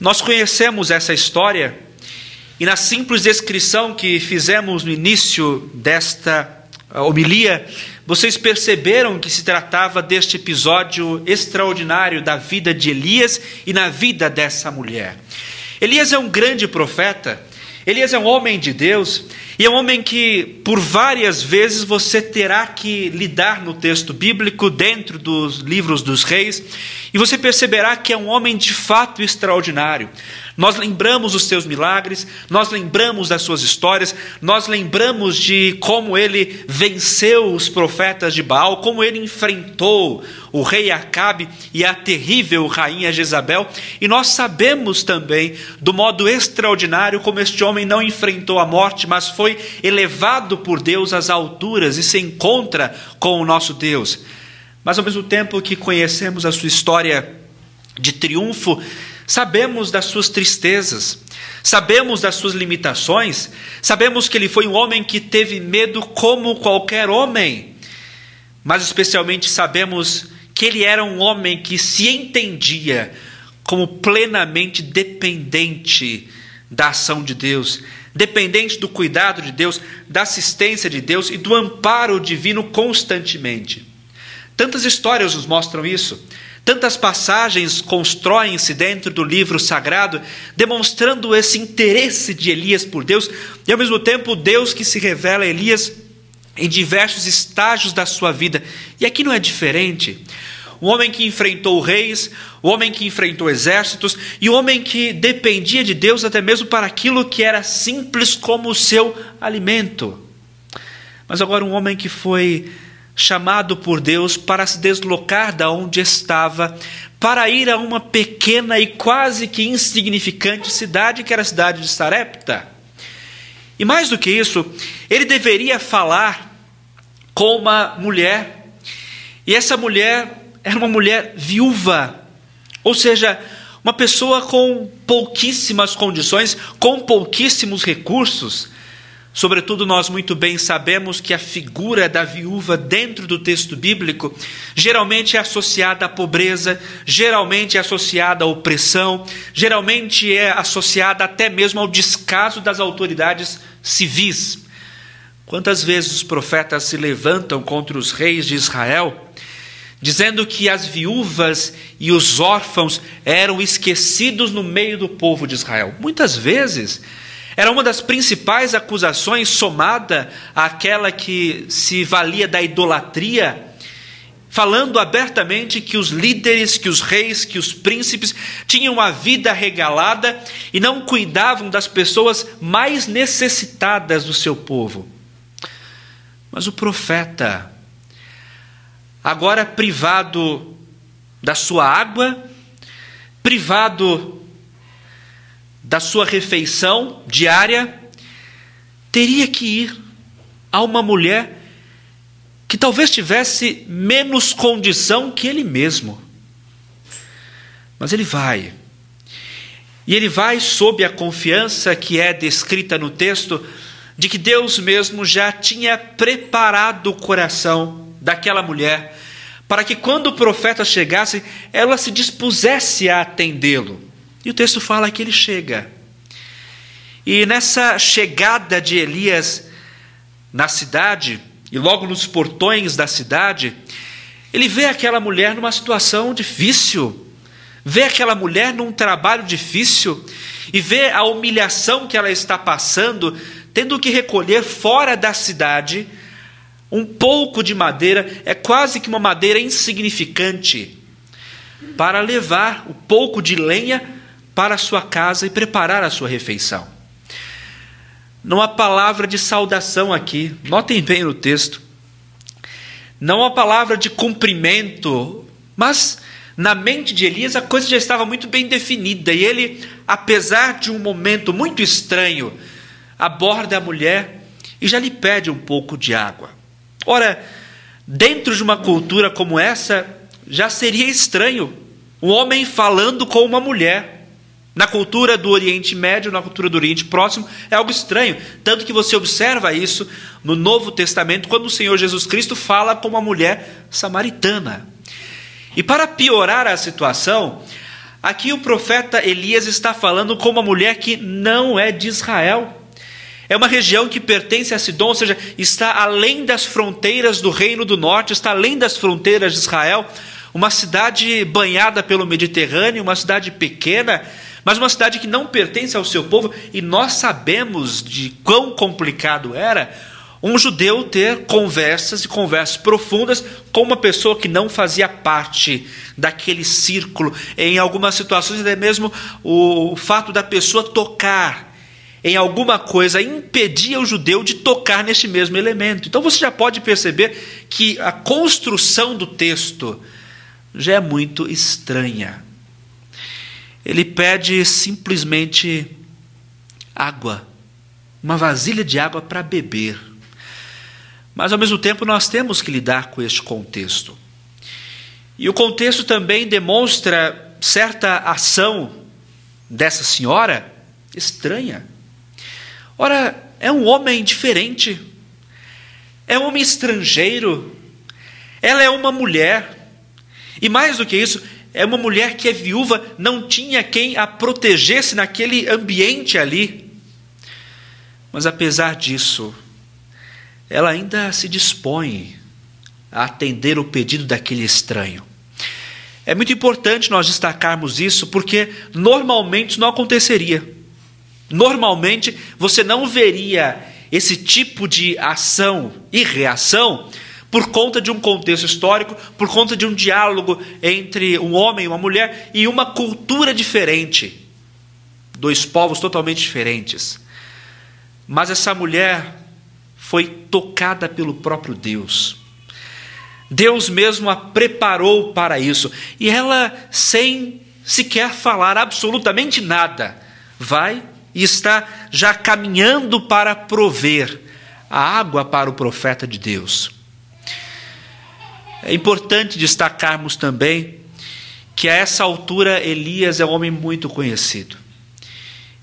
Nós conhecemos essa história e na simples descrição que fizemos no início desta homilia, vocês perceberam que se tratava deste episódio extraordinário da vida de Elias e na vida dessa mulher. Elias é um grande profeta, Elias é um homem de Deus, e é um homem que, por várias vezes, você terá que lidar no texto bíblico, dentro dos livros dos reis, e você perceberá que é um homem de fato extraordinário. Nós lembramos os seus milagres, nós lembramos das suas histórias, nós lembramos de como ele venceu os profetas de Baal, como ele enfrentou o rei Acabe e a terrível rainha Jezabel, e nós sabemos também do modo extraordinário como este homem não enfrentou a morte, mas foi elevado por Deus às alturas e se encontra com o nosso Deus. Mas ao mesmo tempo que conhecemos a sua história de triunfo, Sabemos das suas tristezas, sabemos das suas limitações, sabemos que ele foi um homem que teve medo como qualquer homem, mas especialmente sabemos que ele era um homem que se entendia como plenamente dependente da ação de Deus, dependente do cuidado de Deus, da assistência de Deus e do amparo divino constantemente. Tantas histórias nos mostram isso. Tantas passagens constroem-se dentro do livro sagrado, demonstrando esse interesse de Elias por Deus e, ao mesmo tempo, Deus que se revela a Elias em diversos estágios da sua vida. E aqui não é diferente. O homem que enfrentou reis, o homem que enfrentou exércitos e o homem que dependia de Deus até mesmo para aquilo que era simples como o seu alimento. Mas agora, um homem que foi chamado por Deus para se deslocar da onde estava, para ir a uma pequena e quase que insignificante cidade, que era a cidade de Sarepta. E mais do que isso, ele deveria falar com uma mulher, e essa mulher era uma mulher viúva, ou seja, uma pessoa com pouquíssimas condições, com pouquíssimos recursos. Sobretudo, nós muito bem sabemos que a figura da viúva dentro do texto bíblico geralmente é associada à pobreza, geralmente é associada à opressão, geralmente é associada até mesmo ao descaso das autoridades civis. Quantas vezes os profetas se levantam contra os reis de Israel, dizendo que as viúvas e os órfãos eram esquecidos no meio do povo de Israel? Muitas vezes era uma das principais acusações somada àquela que se valia da idolatria, falando abertamente que os líderes, que os reis, que os príncipes tinham uma vida regalada e não cuidavam das pessoas mais necessitadas do seu povo. Mas o profeta, agora privado da sua água, privado da sua refeição diária, teria que ir a uma mulher que talvez tivesse menos condição que ele mesmo. Mas ele vai. E ele vai sob a confiança que é descrita no texto de que Deus mesmo já tinha preparado o coração daquela mulher para que quando o profeta chegasse, ela se dispusesse a atendê-lo. E o texto fala que ele chega. E nessa chegada de Elias na cidade, e logo nos portões da cidade, ele vê aquela mulher numa situação difícil, vê aquela mulher num trabalho difícil, e vê a humilhação que ela está passando, tendo que recolher fora da cidade um pouco de madeira, é quase que uma madeira insignificante, para levar o pouco de lenha para a sua casa e preparar a sua refeição. Não há palavra de saudação aqui, notem bem no texto. Não há palavra de cumprimento, mas na mente de Elias a coisa já estava muito bem definida e ele, apesar de um momento muito estranho, aborda a mulher e já lhe pede um pouco de água. Ora, dentro de uma cultura como essa, já seria estranho um homem falando com uma mulher. Na cultura do Oriente Médio, na cultura do Oriente Próximo, é algo estranho. Tanto que você observa isso no Novo Testamento, quando o Senhor Jesus Cristo fala com uma mulher samaritana. E para piorar a situação, Aqui o profeta Elias está falando com uma mulher que não é de Israel. É uma região que pertence a Sidom, ou seja, está além das fronteiras do Reino do Norte, está além das fronteiras de Israel. Uma cidade banhada pelo Mediterrâneo, uma cidade pequena, mas uma cidade que não pertence ao seu povo, e nós sabemos de quão complicado era um judeu ter conversas e conversas profundas com uma pessoa que não fazia parte daquele círculo. Em algumas situações, até mesmo o fato da pessoa tocar em alguma coisa impedia o judeu de tocar neste mesmo elemento. Então você já pode perceber que a construção do texto já é muito estranha. Ele pede simplesmente água, uma vasilha de água para beber. Mas ao mesmo tempo nós temos que lidar com este contexto. E o contexto também demonstra certa ação dessa senhora estranha. Ora, é um homem diferente, é um homem estrangeiro, ela é uma mulher, e mais do que isso, é uma mulher que é viúva, não tinha quem a protegesse naquele ambiente ali. Mas apesar disso, ela ainda se dispõe a atender o pedido daquele estranho. É muito importante nós destacarmos isso, porque normalmente isso não aconteceria. Normalmente você não veria esse tipo de ação e reação por conta de um contexto histórico, por conta de um diálogo entre um homem e uma mulher e uma cultura diferente, dois povos totalmente diferentes. Mas essa mulher foi tocada pelo próprio Deus. Deus mesmo a preparou para isso. E ela, sem sequer falar absolutamente nada, vai e está já caminhando para prover a água para o profeta de Deus. É importante destacarmos também que a essa altura Elias é um homem muito conhecido.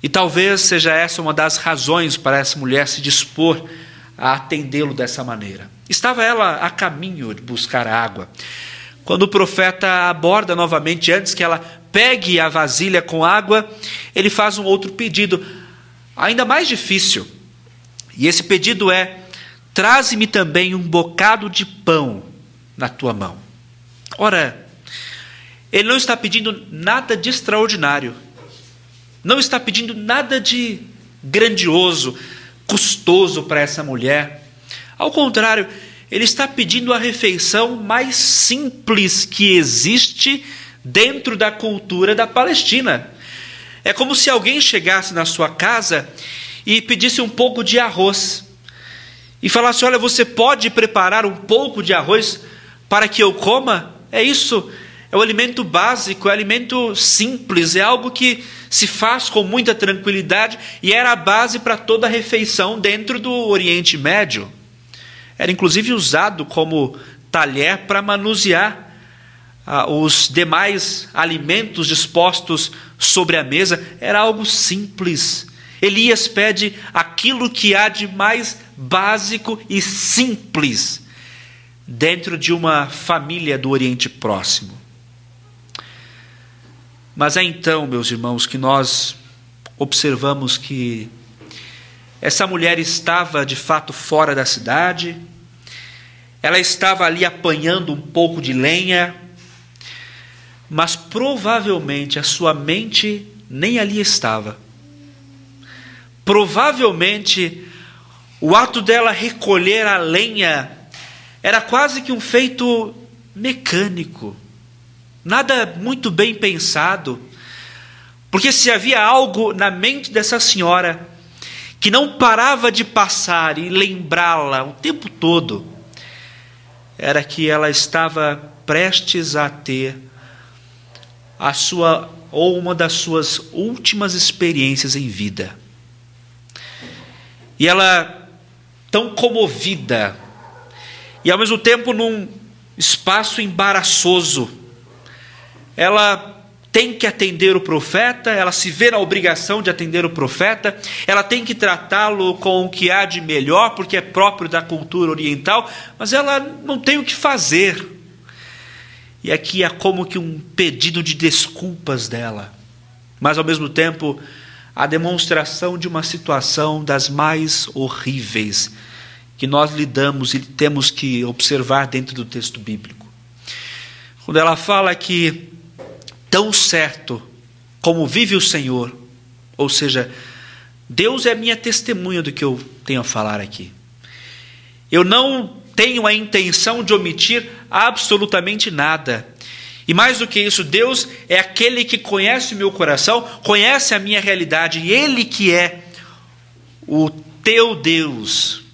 E talvez seja essa uma das razões para essa mulher se dispor a atendê-lo dessa maneira. Estava ela a caminho de buscar água. Quando o profeta aborda novamente, antes que ela pegue a vasilha com água, ele faz um outro pedido, ainda mais difícil. E esse pedido é: traze-me também um bocado de pão na tua mão. Ora, ele não está pedindo nada de extraordinário, não está pedindo nada de grandioso, custoso para essa mulher. Ao contrário, ele está pedindo a refeição mais simples que existe dentro da cultura da Palestina. É como se alguém chegasse na sua casa e pedisse um pouco de arroz e falasse: Olha, você pode preparar um pouco de arroz para que eu coma? É isso. É o alimento básico, é o alimento simples, é algo que se faz com muita tranquilidade e era a base para toda a refeição dentro do Oriente Médio. Era inclusive usado como talher para manusear ah, os demais alimentos dispostos sobre a mesa. Era algo simples. Elias pede aquilo que há de mais básico e simples dentro de uma família do Oriente Próximo. Mas é então, meus irmãos, que nós observamos que essa mulher estava de fato fora da cidade, ela estava ali apanhando um pouco de lenha, mas provavelmente a sua mente nem ali estava. Provavelmente o ato dela recolher a lenha era quase que um feito mecânico nada muito bem pensado. Porque se havia algo na mente dessa senhora que não parava de passar e lembrá-la o tempo todo, era que ela estava prestes a ter a sua ou uma das suas últimas experiências em vida. E ela tão comovida e ao mesmo tempo num espaço embaraçoso, ela tem que atender o profeta, ela se vê na obrigação de atender o profeta, ela tem que tratá-lo com o que há de melhor, porque é próprio da cultura oriental, mas ela não tem o que fazer. E aqui é como que um pedido de desculpas dela, mas ao mesmo tempo a demonstração de uma situação das mais horríveis que nós lidamos e temos que observar dentro do texto bíblico. Quando ela fala que tão certo como vive o Senhor, ou seja, Deus é minha testemunha do que eu tenho a falar aqui. Eu não tenho a intenção de omitir absolutamente nada. E mais do que isso, Deus é aquele que conhece o meu coração, conhece a minha realidade, e Ele que é o teu Deus.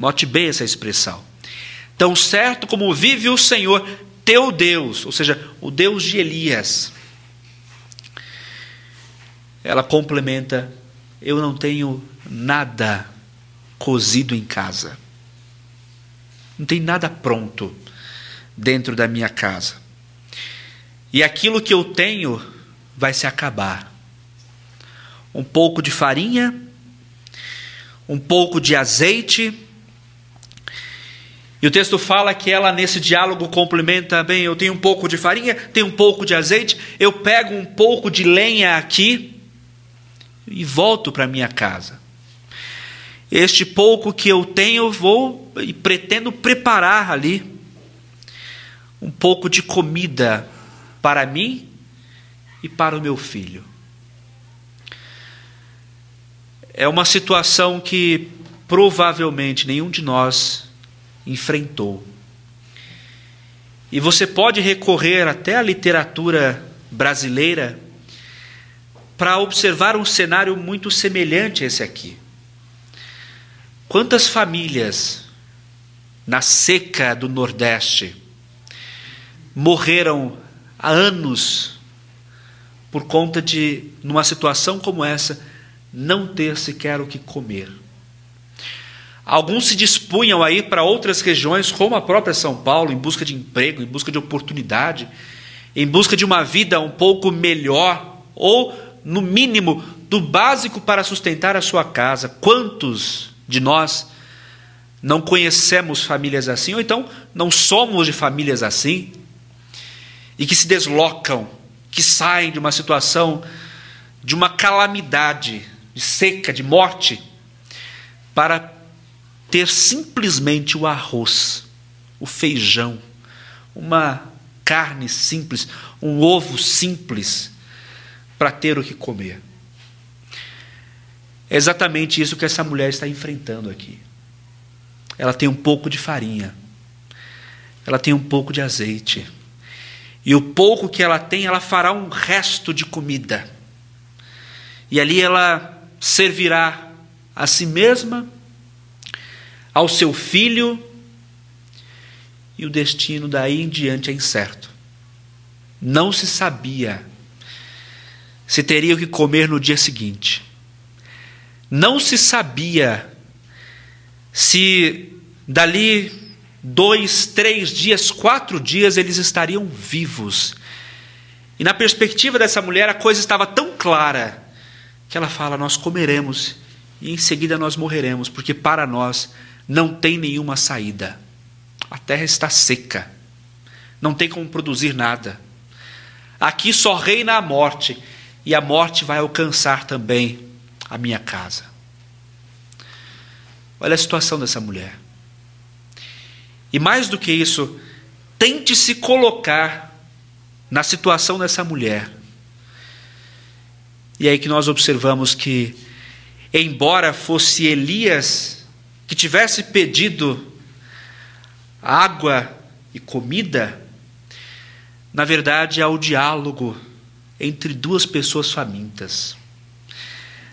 Note bem essa expressão. Tão certo como vive o Senhor, teu Deus, ou seja, o Deus de Elias. Ela complementa: Eu não tenho nada cozido em casa. Não tem nada pronto dentro da minha casa. E aquilo que eu tenho vai se acabar. Um pouco de farinha, um pouco de azeite. E o texto fala que ela, nesse diálogo, complementa bem: eu tenho um pouco de farinha, tenho um pouco de azeite, eu pego um pouco de lenha aqui e volto para minha casa. Este pouco que eu tenho, vou e pretendo preparar ali um pouco de comida para mim e para o meu filho. É uma situação que provavelmente nenhum de nós enfrentou. E você pode recorrer até à literatura brasileira para observar um cenário muito semelhante a esse aqui. Quantas famílias na seca do Nordeste morreram há anos por conta de, numa situação como essa, não ter sequer o que comer? Alguns se dispunham a ir para outras regiões, como a própria São Paulo, em busca de emprego, em busca de oportunidade, em busca de uma vida um pouco melhor, ou, no mínimo, do básico para sustentar a sua casa. Quantos de nós não conhecemos famílias assim, ou então não somos de famílias assim, e que se deslocam, que saem de uma situação de uma calamidade, de seca, de morte, para ter simplesmente o arroz, o feijão, uma carne simples, um ovo simples, para ter o que comer. É exatamente isso que essa mulher está enfrentando aqui. Ela tem um pouco de farinha, ela tem um pouco de azeite, e o pouco que ela tem, ela fará um resto de comida. E ali ela servirá a si mesma, ao seu filho, e o destino daí em diante é incerto. Não se sabia se teria o que comer no dia seguinte. Não se sabia se dali dois, três dias, quatro dias eles estariam vivos. E na perspectiva dessa mulher, a coisa estava tão clara que ela fala: Nós comeremos e em seguida nós morreremos, porque para nós não tem nenhuma saída. A terra está seca, não tem como produzir nada. Aqui só reina a morte, e a morte vai alcançar também a minha casa. Olha a situação dessa mulher. E mais do que isso, tente se colocar na situação dessa mulher. E é aí que nós observamos que, embora fosse Elias que tivesse pedido água e comida, na verdade há o diálogo entre duas pessoas famintas.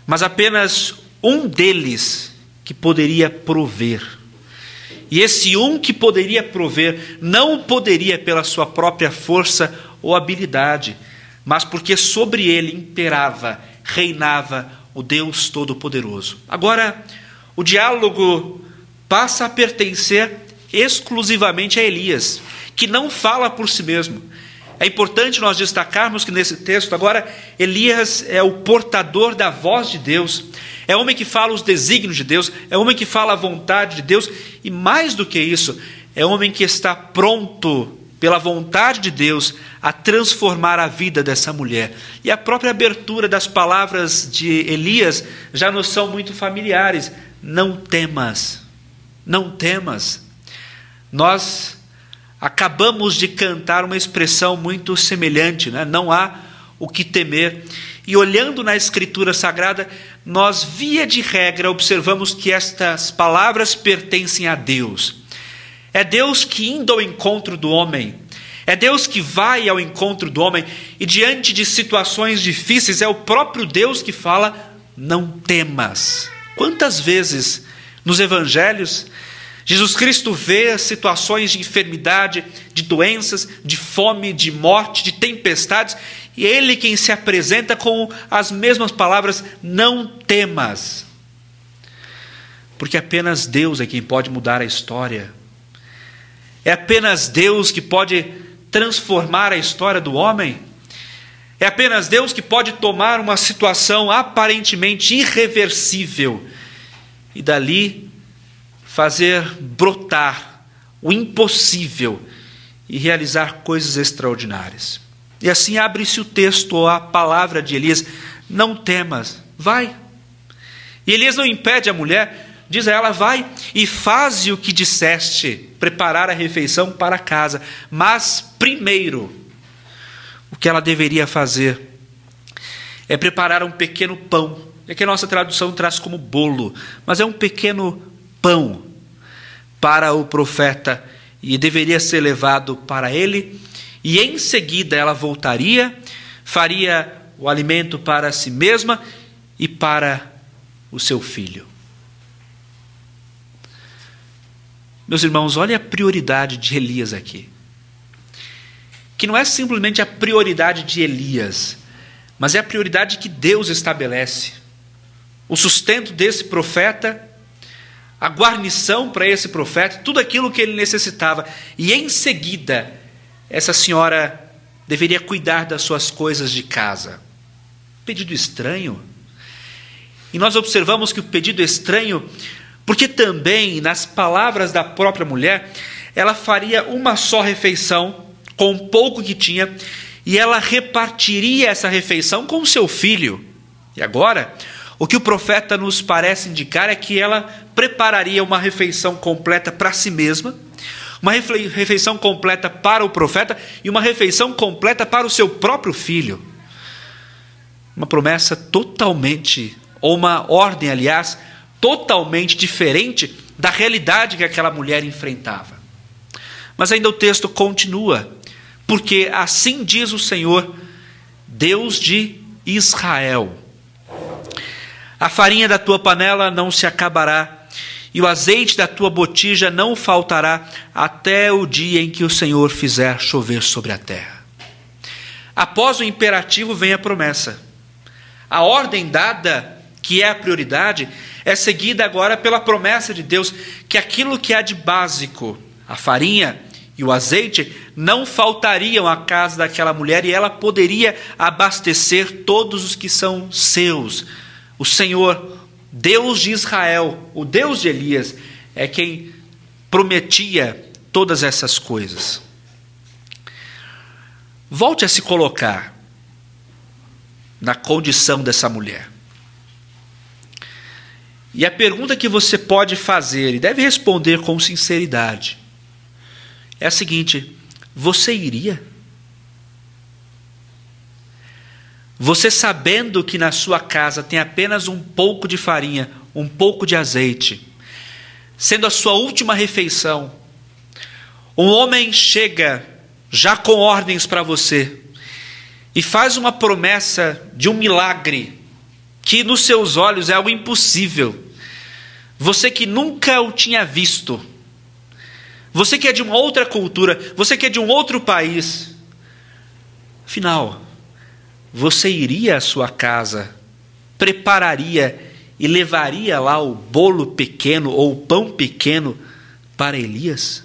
Mas apenas um deles que poderia prover. E esse um que poderia prover não poderia pela sua própria força ou habilidade, mas porque sobre ele imperava, reinava o Deus Todo-Poderoso. Agora, o diálogo passa a pertencer exclusivamente a Elias, que não fala por si mesmo, é importante nós destacarmos que nesse texto, agora, Elias é o portador da voz de Deus, é homem que fala os desígnios de Deus, é homem que fala a vontade de Deus, e mais do que isso, é homem que está pronto pela vontade de Deus, a transformar a vida dessa mulher. E a própria abertura das palavras de Elias já nos são muito familiares. Não temas, não temas. Nós acabamos de cantar uma expressão muito semelhante, né? não há o que temer. E olhando na Escritura Sagrada, nós, via de regra, observamos que estas palavras pertencem a Deus. É Deus que, indo ao encontro do homem, é Deus que vai ao encontro do homem e, diante de situações difíceis, é o próprio Deus que fala: não temas. Quantas vezes nos evangelhos Jesus Cristo vê situações de enfermidade, de doenças, de fome, de morte, de tempestades, e Ele quem se apresenta com as mesmas palavras: não temas. Porque apenas Deus é quem pode mudar a história. É apenas Deus que pode transformar a história do homem. É apenas Deus que pode tomar uma situação aparentemente irreversível e dali fazer brotar o impossível e realizar coisas extraordinárias. E assim abre-se o texto, a palavra de Elias: Não temas, vai. E Elias não impede a mulher, Diz a ela: Vai e faze o que disseste, preparar a refeição para casa. Mas primeiro, o que ela deveria fazer é preparar um pequeno pão. É que a nossa tradução traz como bolo, mas é um pequeno pão para o profeta e deveria ser levado para ele. E em seguida ela voltaria, faria o alimento para si mesma e para o seu filho. Meus irmãos, olha a prioridade de Elias aqui. Que não é simplesmente a prioridade de Elias, mas é a prioridade que Deus estabelece. O sustento desse profeta, a guarnição para esse profeta, tudo aquilo que ele necessitava. E em seguida, essa senhora deveria cuidar das suas coisas de casa. Pedido estranho. E nós observamos que o pedido estranho porque também, nas palavras da própria mulher, ela faria uma só refeição com o pouco que tinha e ela repartiria essa refeição com seu filho. E agora, o que o profeta nos parece indicar é que ela prepararia uma refeição completa para si mesma, uma refeição completa para o profeta e uma refeição completa para o seu próprio filho. Uma promessa totalmente, ou uma ordem, aliás, totalmente diferente da realidade que aquela mulher enfrentava. Mas ainda o texto continua, porque assim diz o Senhor, Deus de Israel: A farinha da tua panela não se acabará, e o azeite da tua botija não faltará, até o dia em que o Senhor fizer chover sobre a terra. Após o imperativo vem a promessa. A ordem dada, que é a prioridade, é seguida agora pela promessa de Deus que aquilo que há de básico, a farinha e o azeite, não faltariam à casa daquela mulher e ela poderia abastecer todos os que são seus. O Senhor, Deus de Israel, o Deus de Elias, é quem prometia todas essas coisas. Volte a se colocar na condição dessa mulher. E a pergunta que você pode fazer e deve responder com sinceridade é a seguinte: você iria? Você sabendo que na sua casa tem apenas um pouco de farinha, um pouco de azeite, sendo a sua última refeição, um homem chega já com ordens para você e faz uma promessa de um milagre que nos seus olhos é algo impossível. Você que nunca o tinha visto, você que é de uma outra cultura, você que é de um outro país, afinal, você iria à sua casa, prepararia e levaria lá o bolo pequeno ou o pão pequeno para Elias?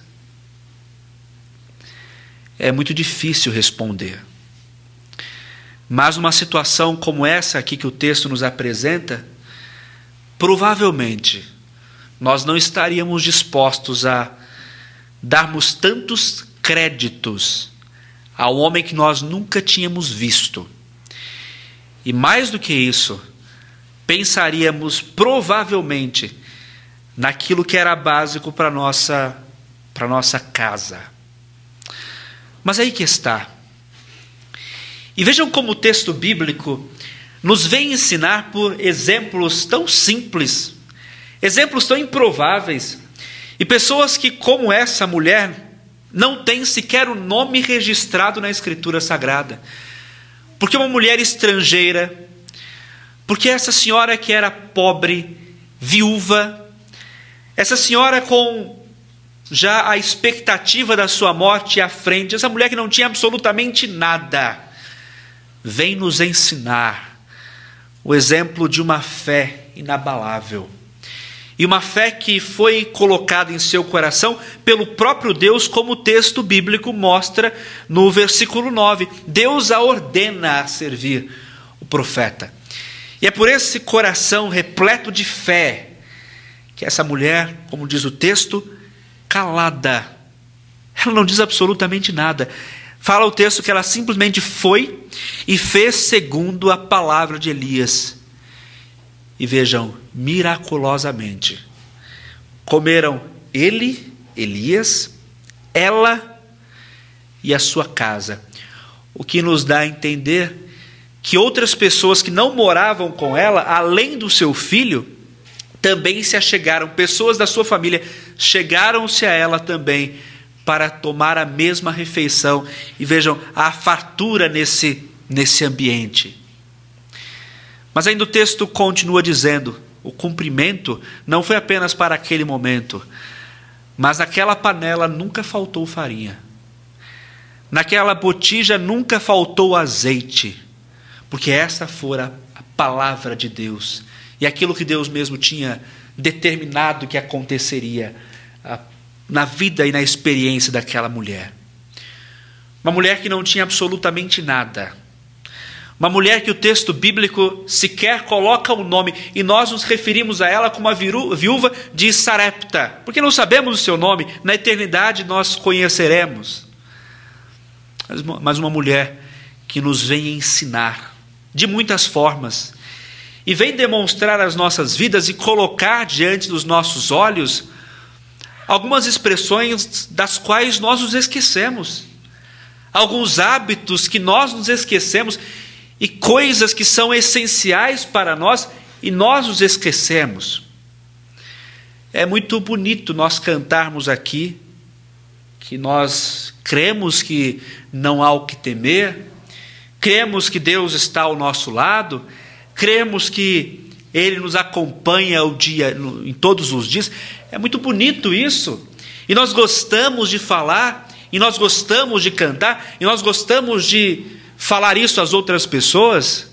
É muito difícil responder. Mas numa situação como essa aqui que o texto nos apresenta, provavelmente nós não estaríamos dispostos a darmos tantos créditos ao homem que nós nunca tínhamos visto. E mais do que isso, pensaríamos provavelmente naquilo que era básico para nossa para nossa casa. Mas aí que está. E vejam como o texto bíblico nos vem ensinar por exemplos tão simples, exemplos tão improváveis, e pessoas que, como essa mulher, não têm sequer o nome registrado na Escritura Sagrada. Porque uma mulher estrangeira, porque essa senhora que era pobre, viúva, essa senhora com já a expectativa da sua morte à frente, essa mulher que não tinha absolutamente nada, vem nos ensinar o exemplo de uma fé inabalável. E uma fé que foi colocada em seu coração pelo próprio Deus, como o texto bíblico mostra no versículo 9. Deus a ordena a servir o profeta. E é por esse coração repleto de fé que essa mulher, como diz o texto, calada, ela não diz absolutamente nada. Fala o texto que ela simplesmente foi e fez segundo a palavra de Elias. E vejam, miraculosamente, comeram ele, Elias, ela e a sua casa. O que nos dá a entender que outras pessoas que não moravam com ela, além do seu filho, também se achegaram, pessoas da sua família chegaram-se a ela também para tomar a mesma refeição. E vejam a fartura nesse, nesse ambiente. Mas ainda o texto continua dizendo: o cumprimento não foi apenas para aquele momento, mas naquela panela nunca faltou farinha, naquela botija nunca faltou azeite porque essa fora a palavra de Deus e aquilo que Deus mesmo tinha determinado que aconteceria ah, na vida e na experiência daquela mulher. Uma mulher que não tinha absolutamente nada. Uma mulher que o texto bíblico sequer coloca o nome, e nós nos referimos a ela como a viúva de Sarepta, porque não sabemos o seu nome, na eternidade nós conheceremos. Mas uma mulher que nos vem ensinar de muitas formas e vem demonstrar as nossas vidas e colocar diante dos nossos olhos algumas expressões das quais nós nos esquecemos, alguns hábitos que nós nos esquecemos e coisas que são essenciais para nós e nós nos esquecemos. É muito bonito nós cantarmos aqui que nós cremos que não há o que temer, cremos que Deus está ao nosso lado, cremos que Ele nos acompanha o dia, em todos os dias. É muito bonito isso. E nós gostamos de falar, e nós gostamos de cantar, e nós gostamos de falar isso às outras pessoas.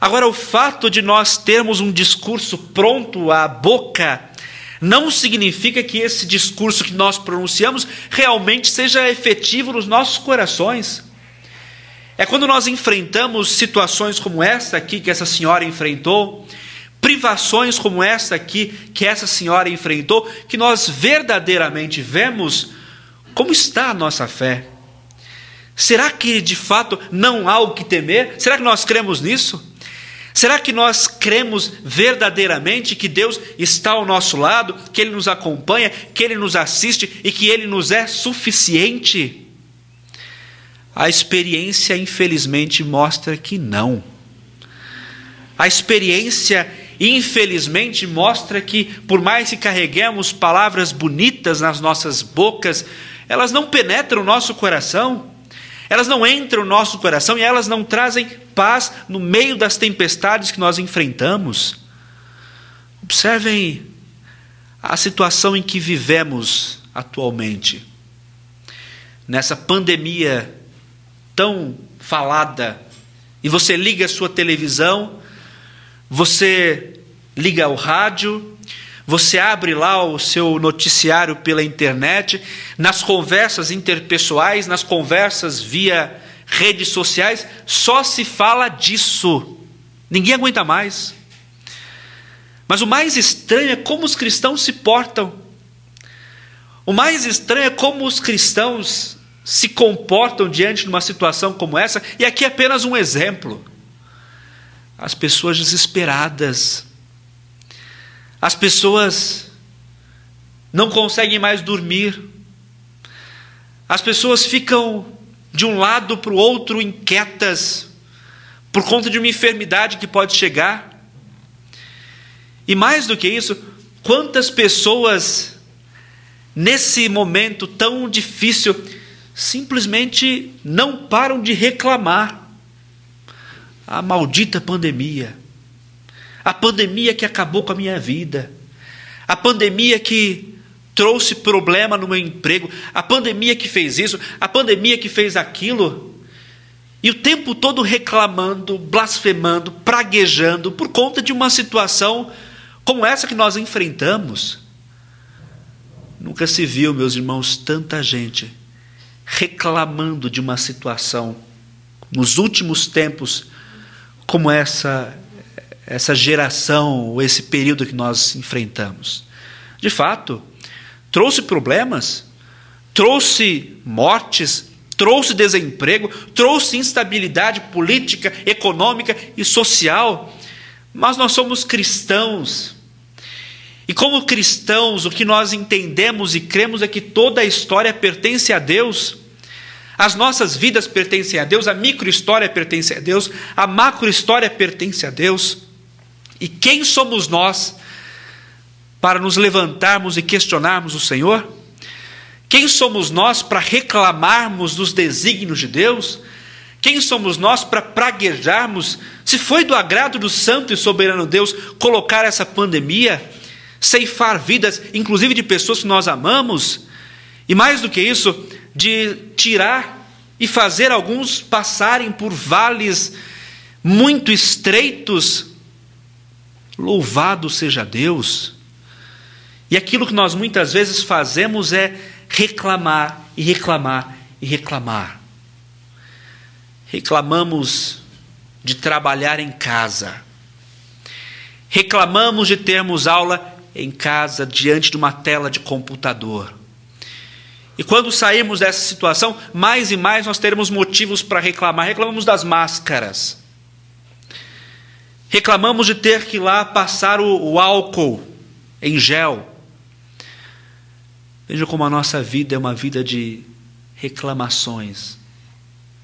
Agora, o fato de nós termos um discurso pronto à boca, não significa que esse discurso que nós pronunciamos realmente seja efetivo nos nossos corações. É quando nós enfrentamos situações como essa aqui que essa senhora enfrentou, privações como essa aqui que essa senhora enfrentou, que nós verdadeiramente vemos como está a nossa fé. Será que de fato não há o que temer? Será que nós cremos nisso? Será que nós cremos verdadeiramente que Deus está ao nosso lado, que Ele nos acompanha, que Ele nos assiste e que Ele nos é suficiente? A experiência, infelizmente, mostra que não. A experiência, infelizmente, mostra que, por mais que carreguemos palavras bonitas nas nossas bocas, elas não penetram o nosso coração, elas não entram no nosso coração e elas não trazem paz no meio das tempestades que nós enfrentamos. Observem a situação em que vivemos atualmente. Nessa pandemia tão falada, e você liga a sua televisão, você liga o rádio, você abre lá o seu noticiário pela internet, nas conversas interpessoais, nas conversas via redes sociais, só se fala disso. Ninguém aguenta mais. Mas o mais estranho é como os cristãos se portam. O mais estranho é como os cristãos se comportam diante de uma situação como essa, e aqui é apenas um exemplo. As pessoas desesperadas, as pessoas não conseguem mais dormir, as pessoas ficam de um lado para o outro inquietas por conta de uma enfermidade que pode chegar. E mais do que isso, quantas pessoas nesse momento tão difícil, simplesmente não param de reclamar. A maldita pandemia, a pandemia que acabou com a minha vida, a pandemia que trouxe problema no meu emprego, a pandemia que fez isso, a pandemia que fez aquilo, e o tempo todo reclamando, blasfemando, praguejando por conta de uma situação como essa que nós enfrentamos. Nunca se viu, meus irmãos, tanta gente reclamando de uma situação nos últimos tempos como essa essa geração ou esse período que nós enfrentamos. De fato, trouxe problemas, trouxe mortes, trouxe desemprego, trouxe instabilidade política, econômica e social. Mas nós somos cristãos e como cristãos, o que nós entendemos e cremos é que toda a história pertence a Deus. As nossas vidas pertencem a Deus, a microhistória pertence a Deus, a macrohistória pertence a Deus. E quem somos nós para nos levantarmos e questionarmos o Senhor? Quem somos nós para reclamarmos dos desígnios de Deus? Quem somos nós para praguejarmos se foi do agrado do Santo e Soberano Deus colocar essa pandemia? ceifar vidas, inclusive de pessoas que nós amamos, e mais do que isso, de tirar e fazer alguns passarem por vales muito estreitos. Louvado seja Deus! E aquilo que nós muitas vezes fazemos é reclamar e reclamar e reclamar. Reclamamos de trabalhar em casa. Reclamamos de termos aula em casa diante de uma tela de computador. E quando sairmos dessa situação, mais e mais nós teremos motivos para reclamar. Reclamamos das máscaras. Reclamamos de ter que ir lá passar o, o álcool em gel. Veja como a nossa vida é uma vida de reclamações,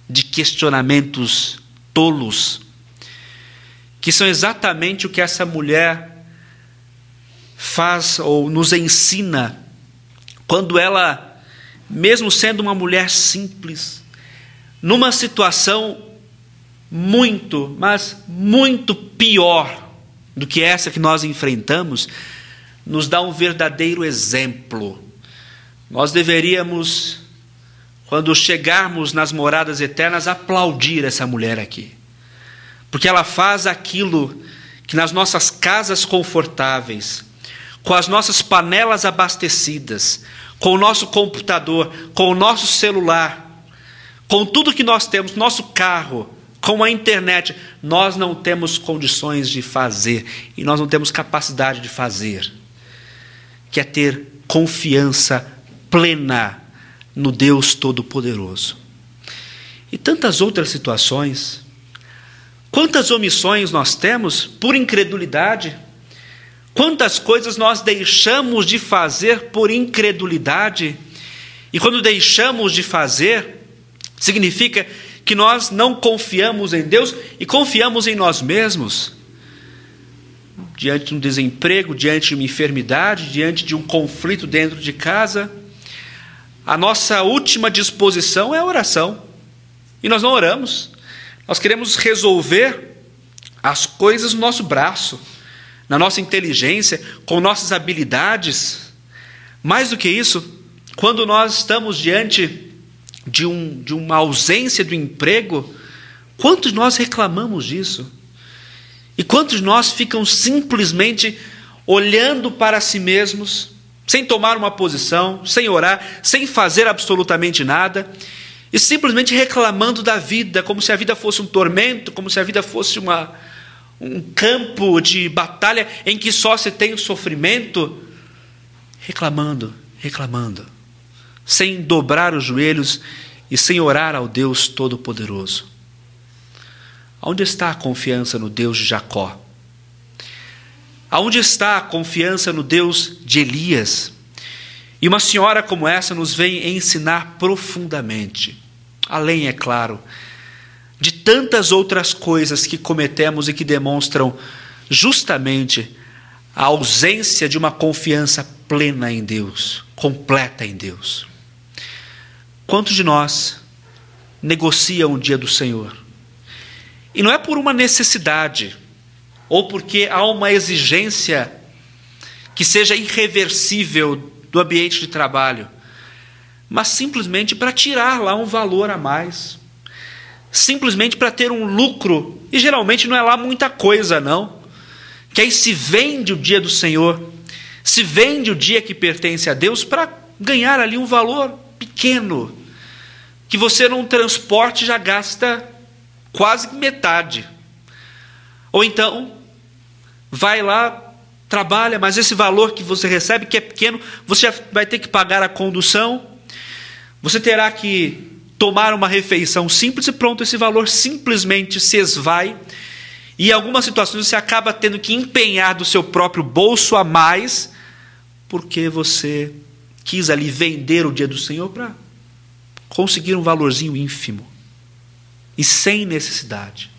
de questionamentos tolos, que são exatamente o que essa mulher faz ou nos ensina quando ela, mesmo sendo uma mulher simples, numa situação muito, mas muito pior do que essa que nós enfrentamos, nos dá um verdadeiro exemplo. Nós deveríamos, quando chegarmos nas moradas eternas, aplaudir essa mulher aqui, porque ela faz aquilo que nas nossas casas confortáveis, com as nossas panelas abastecidas, com o nosso computador, com o nosso celular, com tudo que nós temos, nosso carro, com a internet, nós não temos condições de fazer e nós não temos capacidade de fazer, que é ter confiança plena no Deus Todo-Poderoso. E tantas outras situações, quantas omissões nós temos por incredulidade, Quantas coisas nós deixamos de fazer por incredulidade? E quando deixamos de fazer, significa que nós não confiamos em Deus e confiamos em nós mesmos. Diante de um desemprego, diante de uma enfermidade, diante de um conflito dentro de casa, a nossa última disposição é a oração. E nós não oramos. Nós queremos resolver as coisas no nosso braço na nossa inteligência, com nossas habilidades. Mais do que isso, quando nós estamos diante de, um, de uma ausência do emprego, quantos nós reclamamos disso? E quantos nós ficam simplesmente olhando para si mesmos, sem tomar uma posição, sem orar, sem fazer absolutamente nada, e simplesmente reclamando da vida, como se a vida fosse um tormento, como se a vida fosse uma, um campo de batalha em que só se tem o sofrimento, reclamando, reclamando, sem dobrar os joelhos e sem orar ao Deus Todo-Poderoso. Onde está a confiança no Deus de Jacó? Aonde está a confiança no Deus de Elias? E uma senhora como essa nos vem ensinar profundamente, além, é claro, de tantas outras coisas que cometemos e que demonstram justamente a ausência de uma confiança plena em Deus, completa em Deus. Quantos de nós negociam o dia do Senhor? E não é por uma necessidade, ou porque há uma exigência que seja irreversível do ambiente de trabalho, mas simplesmente para tirar lá um valor a mais, simplesmente para ter um lucro, e geralmente não é lá muita coisa, não. Que aí se vende o dia do Senhor, se vende o dia que pertence a Deus para ganhar ali um valor pequeno, que você num transporte já gasta quase metade. Ou então, vai lá, trabalha, mas esse valor que você recebe, que é pequeno, você vai ter que pagar a condução, você terá que tomar uma refeição simples e pronto, esse valor simplesmente se esvai. E em algumas situações você acaba tendo que empenhar do seu próprio bolso a mais, porque você quis ali vender o dia do Senhor para conseguir um valorzinho ínfimo e sem necessidade.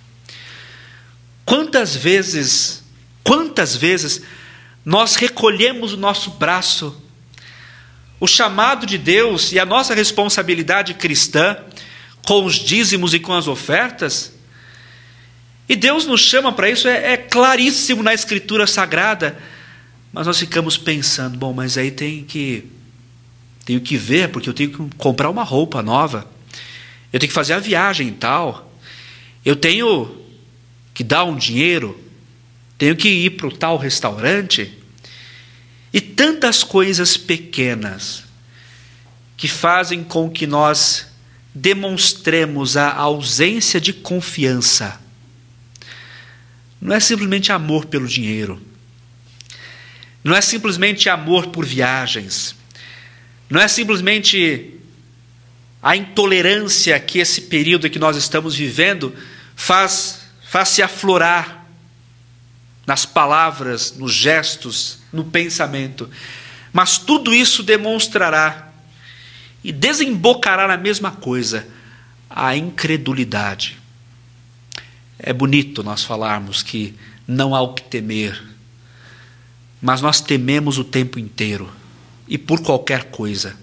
Quantas vezes, quantas vezes nós recolhemos o nosso braço, o chamado de Deus e a nossa responsabilidade cristã com os dízimos e com as ofertas, e Deus nos chama para isso, é, é, claríssimo na Escritura Sagrada, mas nós ficamos pensando, bom, mas aí tem que tenho que ver, porque eu tenho que comprar uma roupa nova. Eu tenho que fazer a viagem e tal, eu tenho que dar um dinheiro, tenho que ir para o tal restaurante, e tantas coisas pequenas que fazem com que nós demonstremos a ausência de confiança. Não é simplesmente amor pelo dinheiro, não é simplesmente amor por viagens, não é simplesmente a intolerância que esse período que nós estamos vivendo faz, faz se aflorar nas palavras, nos gestos, no pensamento. Mas tudo isso demonstrará e desembocará na mesma coisa, a incredulidade. É bonito nós falarmos que não há o que temer, mas nós tememos o tempo inteiro e por qualquer coisa.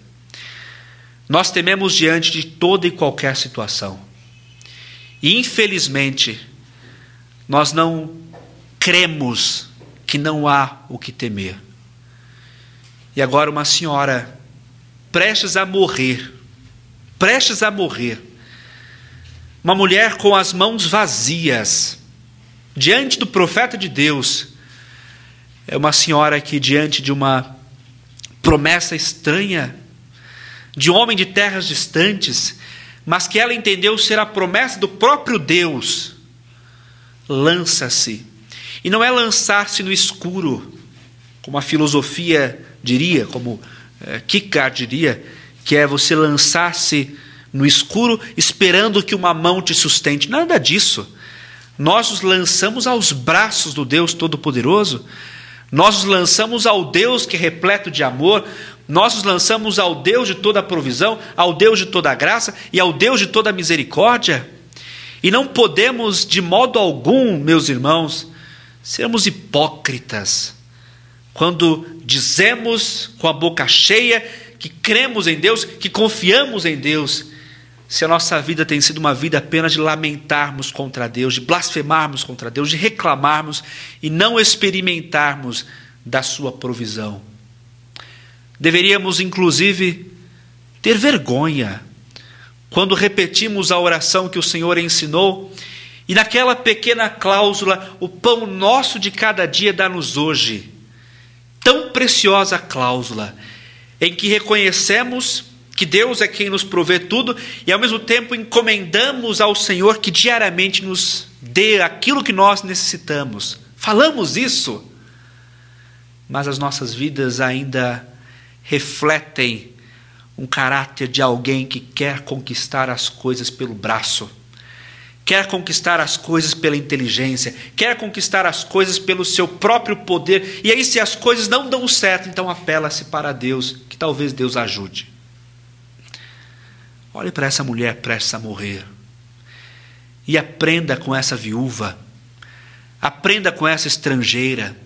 Nós tememos diante de toda e qualquer situação. E infelizmente, nós não cremos que não há o que temer. E agora, uma senhora prestes a morrer, prestes a morrer, uma mulher com as mãos vazias, diante do profeta de Deus, é uma senhora que, diante de uma promessa estranha, de homem de terras distantes, mas que ela entendeu ser a promessa do próprio Deus, lança-se. E não é lançar-se no escuro, como a filosofia diria, como é, diria, que é você lançar-se no escuro esperando que uma mão te sustente. Nada disso. Nós nos lançamos aos braços do Deus Todo-Poderoso, nós nos lançamos ao Deus que é repleto de amor, nós nos lançamos ao Deus de toda provisão, ao Deus de toda graça e ao Deus de toda misericórdia. E não podemos, de modo algum, meus irmãos, sermos hipócritas quando dizemos com a boca cheia que cremos em Deus, que confiamos em Deus, se a nossa vida tem sido uma vida apenas de lamentarmos contra Deus, de blasfemarmos contra Deus, de reclamarmos e não experimentarmos da Sua provisão. Deveríamos, inclusive, ter vergonha quando repetimos a oração que o Senhor ensinou e naquela pequena cláusula, o pão nosso de cada dia dá-nos hoje. Tão preciosa cláusula, em que reconhecemos que Deus é quem nos provê tudo e ao mesmo tempo encomendamos ao Senhor que diariamente nos dê aquilo que nós necessitamos. Falamos isso, mas as nossas vidas ainda refletem um caráter de alguém que quer conquistar as coisas pelo braço, quer conquistar as coisas pela inteligência, quer conquistar as coisas pelo seu próprio poder. E aí, se as coisas não dão certo, então apela-se para Deus, que talvez Deus ajude. Olhe para essa mulher prestes a morrer. E aprenda com essa viúva, aprenda com essa estrangeira,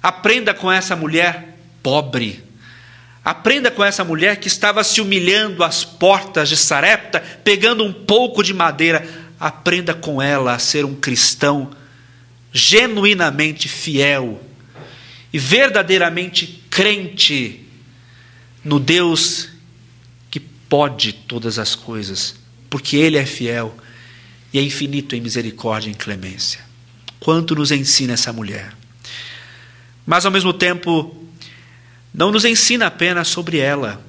aprenda com essa mulher pobre, aprenda com essa mulher que estava se humilhando às portas de Sarepta, pegando um pouco de madeira, aprenda com ela a ser um cristão genuinamente fiel e verdadeiramente crente no Deus pode todas as coisas, porque Ele é fiel e é infinito em misericórdia e em clemência. Quanto nos ensina essa mulher. Mas ao mesmo tempo, não nos ensina apenas sobre ela,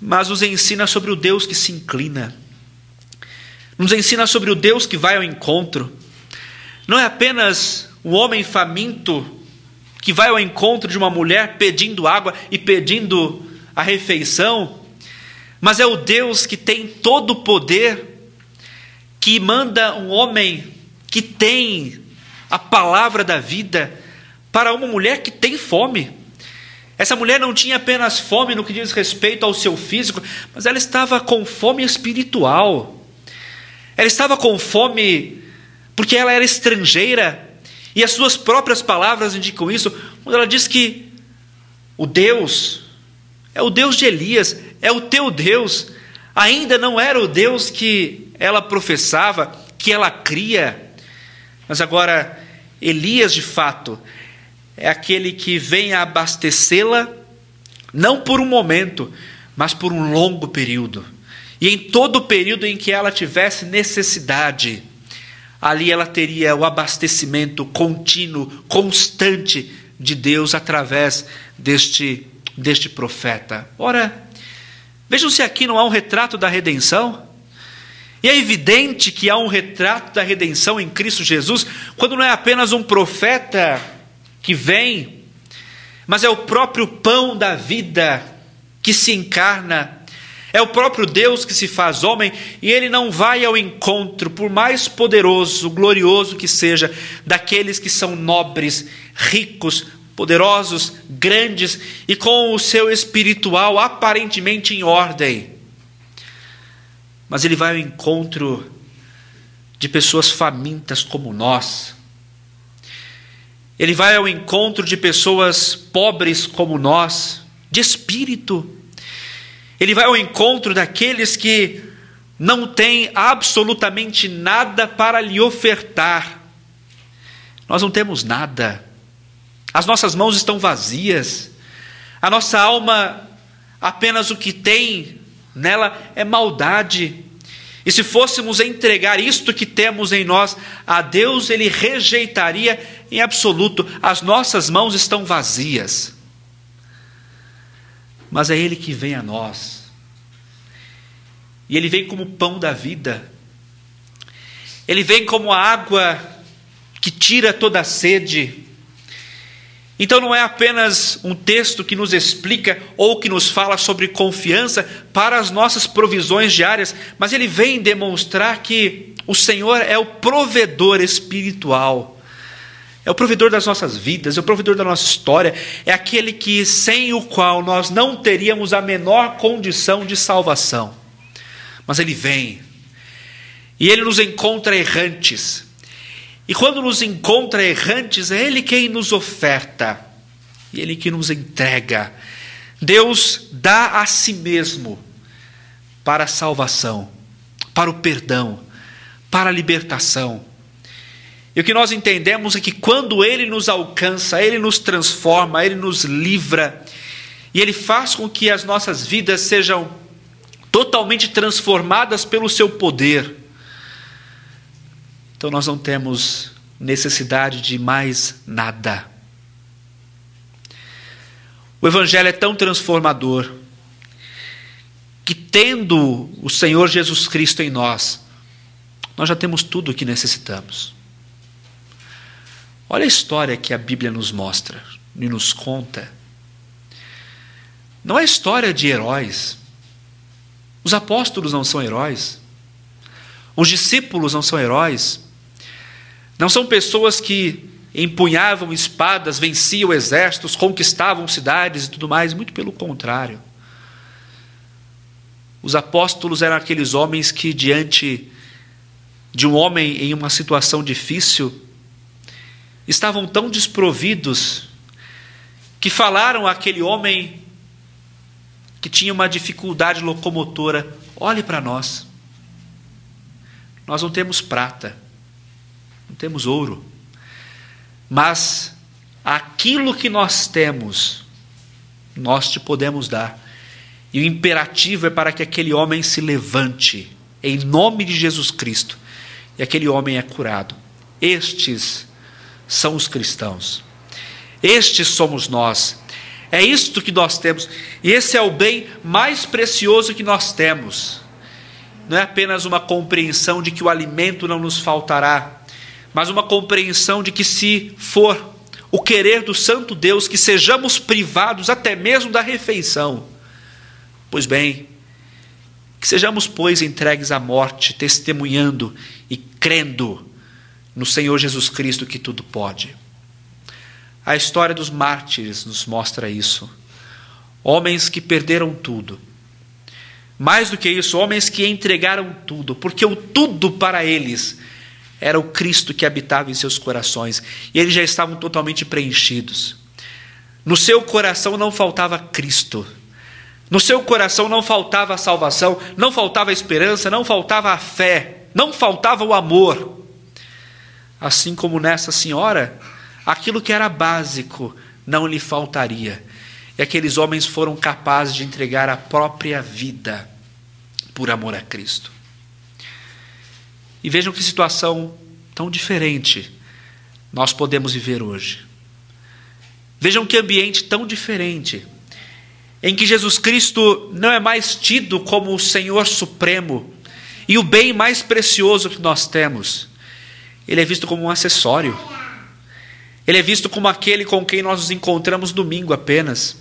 mas nos ensina sobre o Deus que se inclina, nos ensina sobre o Deus que vai ao encontro. Não é apenas um homem faminto que vai ao encontro de uma mulher pedindo água e pedindo a refeição, mas é o Deus que tem todo o poder que manda um homem que tem a palavra da vida para uma mulher que tem fome. Essa mulher não tinha apenas fome no que diz respeito ao seu físico, mas ela estava com fome espiritual. Ela estava com fome porque ela era estrangeira, e as suas próprias palavras indicam isso, quando ela diz que o Deus é o Deus de Elias, é o teu Deus, ainda não era o Deus que ela professava, que ela cria. Mas agora, Elias, de fato, é aquele que vem a abastecê-la, não por um momento, mas por um longo período. E em todo o período em que ela tivesse necessidade, ali ela teria o abastecimento contínuo, constante de Deus através deste, deste profeta. Ora, vejam se aqui não há um retrato da redenção. E é evidente que há um retrato da redenção em Cristo Jesus, quando não é apenas um profeta que vem, mas é o próprio pão da vida que se encarna, é o próprio Deus que se faz homem e ele não vai ao encontro, por mais poderoso, glorioso que seja, daqueles que são nobres, ricos, poderosos, grandes e com o seu espiritual aparentemente em ordem mas ele vai ao encontro de pessoas famintas como nós. Ele vai ao encontro de pessoas pobres como nós, de espírito. Ele vai ao encontro daqueles que não têm absolutamente nada para lhe ofertar. Nós não temos nada. As nossas mãos estão vazias. A nossa alma apenas o que tem nela é maldade. E se fôssemos entregar isto que temos em nós a Deus, Ele rejeitaria em absoluto. As nossas mãos estão vazias. Mas é Ele que vem a nós. E Ele vem como pão da vida. Ele vem como a água que tira toda a sede. Então não é apenas um texto que nos explica ou que nos fala sobre confiança para as nossas provisões diárias, mas ele vem demonstrar que o Senhor é o provedor espiritual. É o provedor das nossas vidas, é o provedor da nossa história, é aquele que sem o qual nós não teríamos a menor condição de salvação. Mas ele vem e ele nos encontra errantes, e quando nos encontra errantes, é Ele quem nos oferta, e Ele que nos entrega. Deus dá a si mesmo para a salvação, para o perdão, para a libertação. E o que nós entendemos é que quando Ele nos alcança, Ele nos transforma, Ele nos livra, e Ele faz com que as nossas vidas sejam totalmente transformadas pelo Seu poder então nós não temos necessidade de mais nada. O Evangelho é tão transformador que, tendo o Senhor Jesus Cristo em nós, nós já temos tudo o que necessitamos. Olha a história que a Bíblia nos mostra e nos conta. não é história de heróis. Os apóstolos não são heróis. Os discípulos não são heróis. Não são pessoas que empunhavam espadas, venciam exércitos, conquistavam cidades e tudo mais. Muito pelo contrário. Os apóstolos eram aqueles homens que, diante de um homem em uma situação difícil, estavam tão desprovidos que falaram àquele homem que tinha uma dificuldade locomotora: olhe para nós. Nós não temos prata, não temos ouro, mas aquilo que nós temos, nós te podemos dar. E o imperativo é para que aquele homem se levante, em nome de Jesus Cristo, e aquele homem é curado. Estes são os cristãos, estes somos nós. É isto que nós temos, e esse é o bem mais precioso que nós temos. Não é apenas uma compreensão de que o alimento não nos faltará, mas uma compreensão de que, se for o querer do Santo Deus, que sejamos privados até mesmo da refeição. Pois bem, que sejamos, pois, entregues à morte, testemunhando e crendo no Senhor Jesus Cristo que tudo pode. A história dos mártires nos mostra isso. Homens que perderam tudo. Mais do que isso, homens que entregaram tudo, porque o tudo para eles era o Cristo que habitava em seus corações, e eles já estavam totalmente preenchidos. No seu coração não faltava Cristo. No seu coração não faltava a salvação, não faltava a esperança, não faltava a fé, não faltava o amor. Assim como nessa senhora, aquilo que era básico não lhe faltaria. E aqueles homens foram capazes de entregar a própria vida por amor a Cristo. E vejam que situação tão diferente nós podemos viver hoje. Vejam que ambiente tão diferente, em que Jesus Cristo não é mais tido como o Senhor Supremo e o bem mais precioso que nós temos. Ele é visto como um acessório. Ele é visto como aquele com quem nós nos encontramos domingo apenas.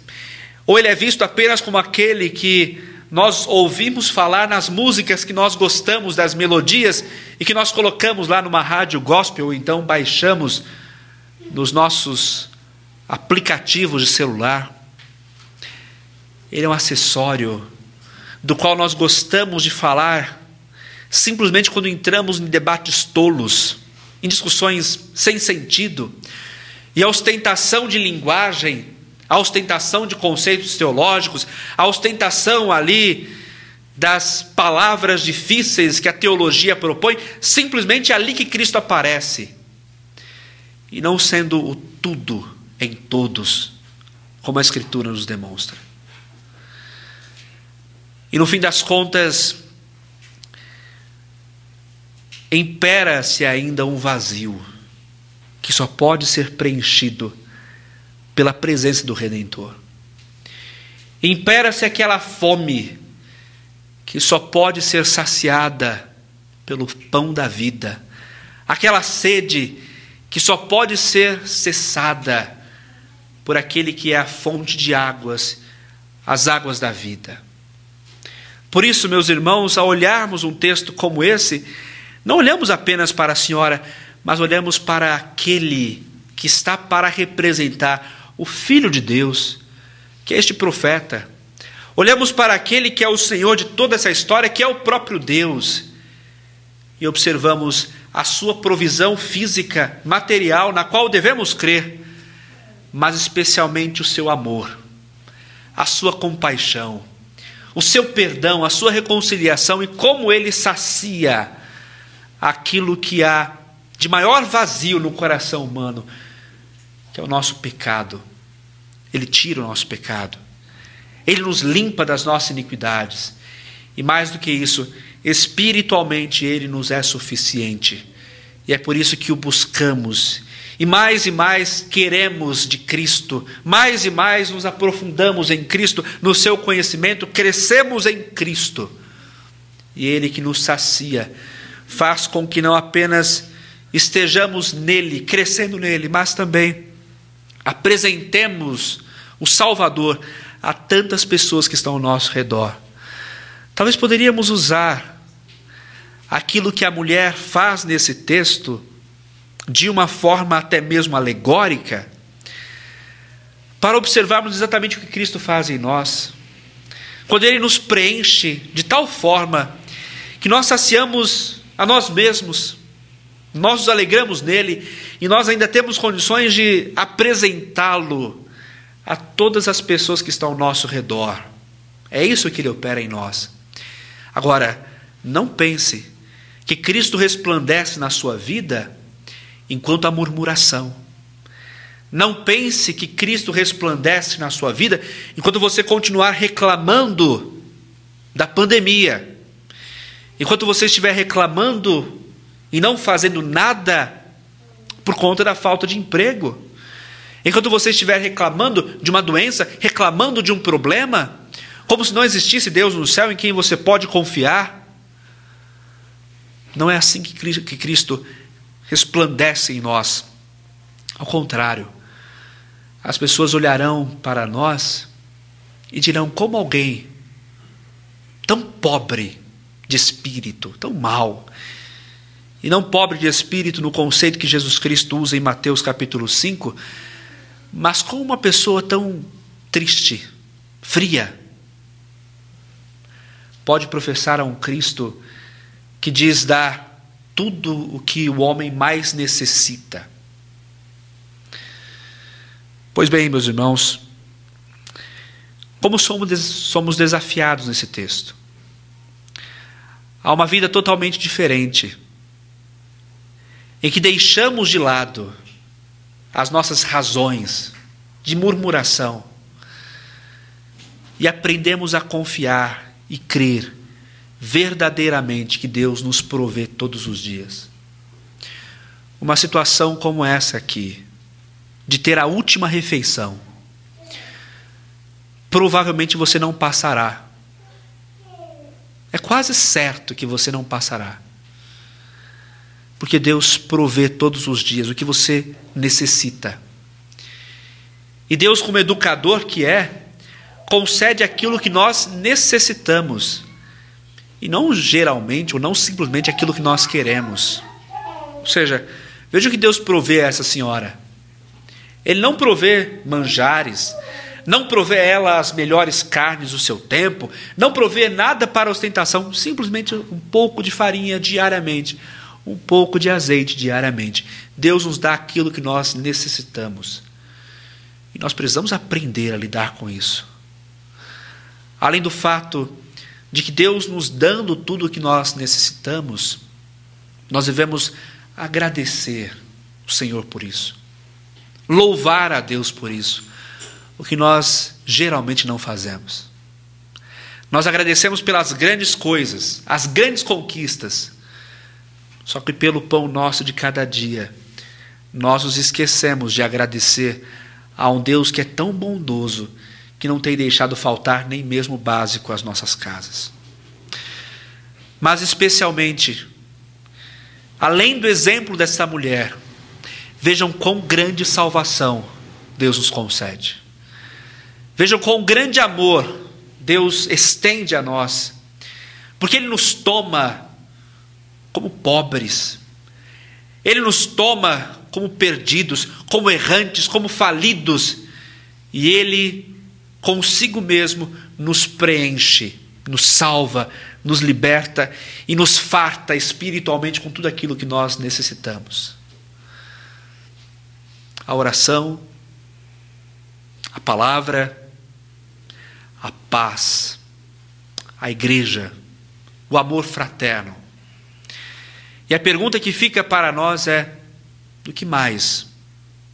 Ou ele é visto apenas como aquele que nós ouvimos falar nas músicas que nós gostamos das melodias e que nós colocamos lá numa rádio gospel, ou então baixamos nos nossos aplicativos de celular. Ele é um acessório do qual nós gostamos de falar simplesmente quando entramos em debates tolos, em discussões sem sentido, e a ostentação de linguagem, a ostentação de conceitos teológicos, a ostentação ali das palavras difíceis que a teologia propõe, simplesmente é ali que Cristo aparece. E não sendo o tudo em todos, como a Escritura nos demonstra. E no fim das contas, impera-se ainda um vazio que só pode ser preenchido pela presença do Redentor. Impera-se aquela fome que só pode ser saciada pelo pão da vida, aquela sede que só pode ser cessada por aquele que é a fonte de águas, as águas da vida. Por isso, meus irmãos, ao olharmos um texto como esse, não olhamos apenas para a senhora mas olhamos para aquele que está para representar o Filho de Deus, que é este profeta. Olhamos para aquele que é o Senhor de toda essa história, que é o próprio Deus, e observamos a sua provisão física, material, na qual devemos crer, mas especialmente o seu amor, a sua compaixão, o seu perdão, a sua reconciliação e como ele sacia aquilo que há de maior vazio no coração humano, que é o nosso pecado. Ele tira o nosso pecado. Ele nos limpa das nossas iniquidades. E mais do que isso, espiritualmente ele nos é suficiente. E é por isso que o buscamos. E mais e mais queremos de Cristo, mais e mais nos aprofundamos em Cristo, no seu conhecimento, crescemos em Cristo. E Ele que nos sacia, faz com que não apenas estejamos nele, crescendo nele, mas também apresentemos o Salvador a tantas pessoas que estão ao nosso redor. Talvez poderíamos usar aquilo que a mulher faz nesse texto de uma forma até mesmo alegórica para observarmos exatamente o que Cristo faz em nós. Quando Ele nos preenche de tal forma que nós saciamos a nós mesmos, nós nos alegramos nele e nós ainda temos condições de apresentá-lo a todas as pessoas que estão ao nosso redor. É isso que Ele opera em nós. Agora, não pense que Cristo resplandece na sua vida enquanto a murmuração. Não pense que Cristo resplandece na sua vida enquanto você continuar reclamando da pandemia. Enquanto você estiver reclamando e não fazendo nada por conta da falta de emprego. Enquanto você estiver reclamando de uma doença, reclamando de um problema, como se não existisse Deus no céu em quem você pode confiar. Não é assim que Cristo resplandece em nós. Ao contrário, as pessoas olharão para nós e dirão: como alguém tão pobre de espírito, tão mau, e não pobre de espírito no conceito que Jesus Cristo usa em Mateus capítulo 5, mas como uma pessoa tão triste, fria, pode professar a um Cristo que diz dar tudo o que o homem mais necessita. Pois bem, meus irmãos, como somos, somos desafiados nesse texto? Há uma vida totalmente diferente, em que deixamos de lado as nossas razões de murmuração e aprendemos a confiar e crer verdadeiramente que Deus nos provê todos os dias. Uma situação como essa aqui, de ter a última refeição, provavelmente você não passará. É quase certo que você não passará. Porque Deus provê todos os dias o que você necessita. E Deus, como educador que é, concede aquilo que nós necessitamos. E não geralmente, ou não simplesmente aquilo que nós queremos. Ou seja, veja o que Deus provê a essa senhora. Ele não provê manjares, não provê ela as melhores carnes do seu tempo, não provê nada para ostentação, simplesmente um pouco de farinha diariamente, um pouco de azeite diariamente. Deus nos dá aquilo que nós necessitamos. E nós precisamos aprender a lidar com isso. Além do fato de que Deus nos dando tudo o que nós necessitamos, nós devemos agradecer o Senhor por isso louvar a Deus por isso, o que nós geralmente não fazemos. Nós agradecemos pelas grandes coisas, as grandes conquistas, só que pelo pão nosso de cada dia, nós nos esquecemos de agradecer a um Deus que é tão bondoso que não tem deixado faltar nem mesmo o básico às nossas casas. Mas especialmente, além do exemplo dessa mulher, Vejam quão grande salvação Deus nos concede. Vejam quão grande amor Deus estende a nós. Porque Ele nos toma como pobres. Ele nos toma como perdidos, como errantes, como falidos. E Ele, consigo mesmo, nos preenche, nos salva, nos liberta e nos farta espiritualmente com tudo aquilo que nós necessitamos a oração, a palavra, a paz, a igreja, o amor fraterno. E a pergunta que fica para nós é: do que mais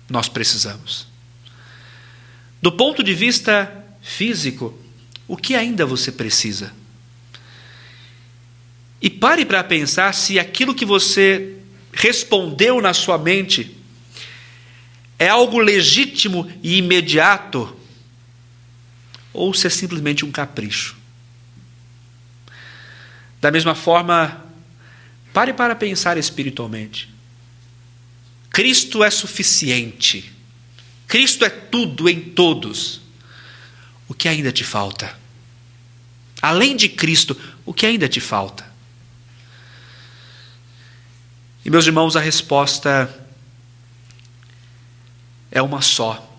nós precisamos? Do ponto de vista físico, o que ainda você precisa? E pare para pensar se aquilo que você respondeu na sua mente é algo legítimo e imediato, ou se é simplesmente um capricho. Da mesma forma, pare para pensar espiritualmente. Cristo é suficiente. Cristo é tudo em todos. o que ainda te falta? Além de Cristo, o que ainda te falta? E meus irmãos, a resposta é uma só.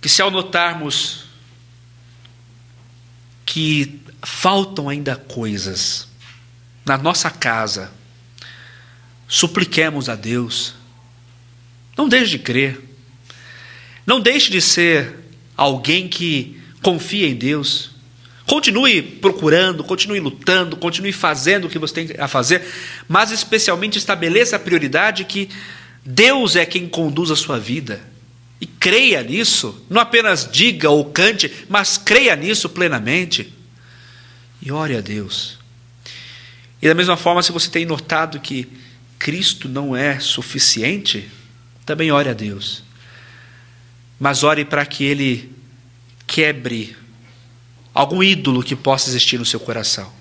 Que se ao notarmos que faltam ainda coisas na nossa casa, supliquemos a Deus. Não deixe de crer. Não deixe de ser alguém que confia em Deus. Continue procurando, continue lutando, continue fazendo o que você tem a fazer, mas especialmente estabeleça a prioridade que Deus é quem conduz a sua vida. E creia nisso, não apenas diga ou cante, mas creia nisso plenamente. E ore a Deus. E da mesma forma, se você tem notado que Cristo não é suficiente, também ore a Deus. Mas ore para que Ele quebre algum ídolo que possa existir no seu coração.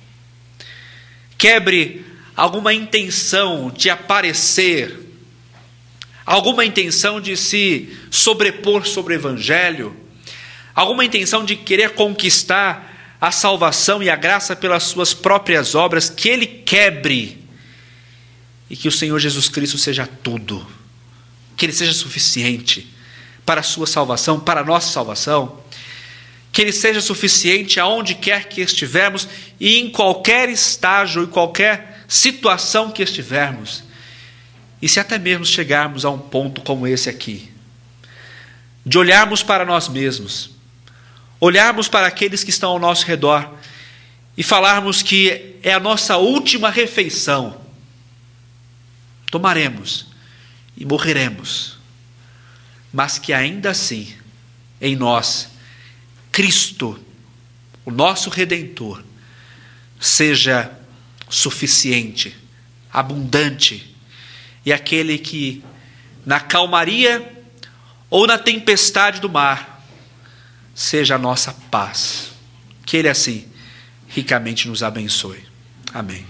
Quebre alguma intenção de aparecer, alguma intenção de se sobrepor sobre o Evangelho, alguma intenção de querer conquistar a salvação e a graça pelas suas próprias obras, que Ele quebre e que o Senhor Jesus Cristo seja tudo, que Ele seja suficiente para a sua salvação, para a nossa salvação que Ele seja suficiente aonde quer que estivermos e em qualquer estágio, em qualquer situação que estivermos. E se até mesmo chegarmos a um ponto como esse aqui, de olharmos para nós mesmos, olharmos para aqueles que estão ao nosso redor e falarmos que é a nossa última refeição, tomaremos e morreremos, mas que ainda assim, em nós, Cristo, o nosso redentor, seja suficiente, abundante e aquele que na calmaria ou na tempestade do mar seja a nossa paz. Que ele assim ricamente nos abençoe. Amém.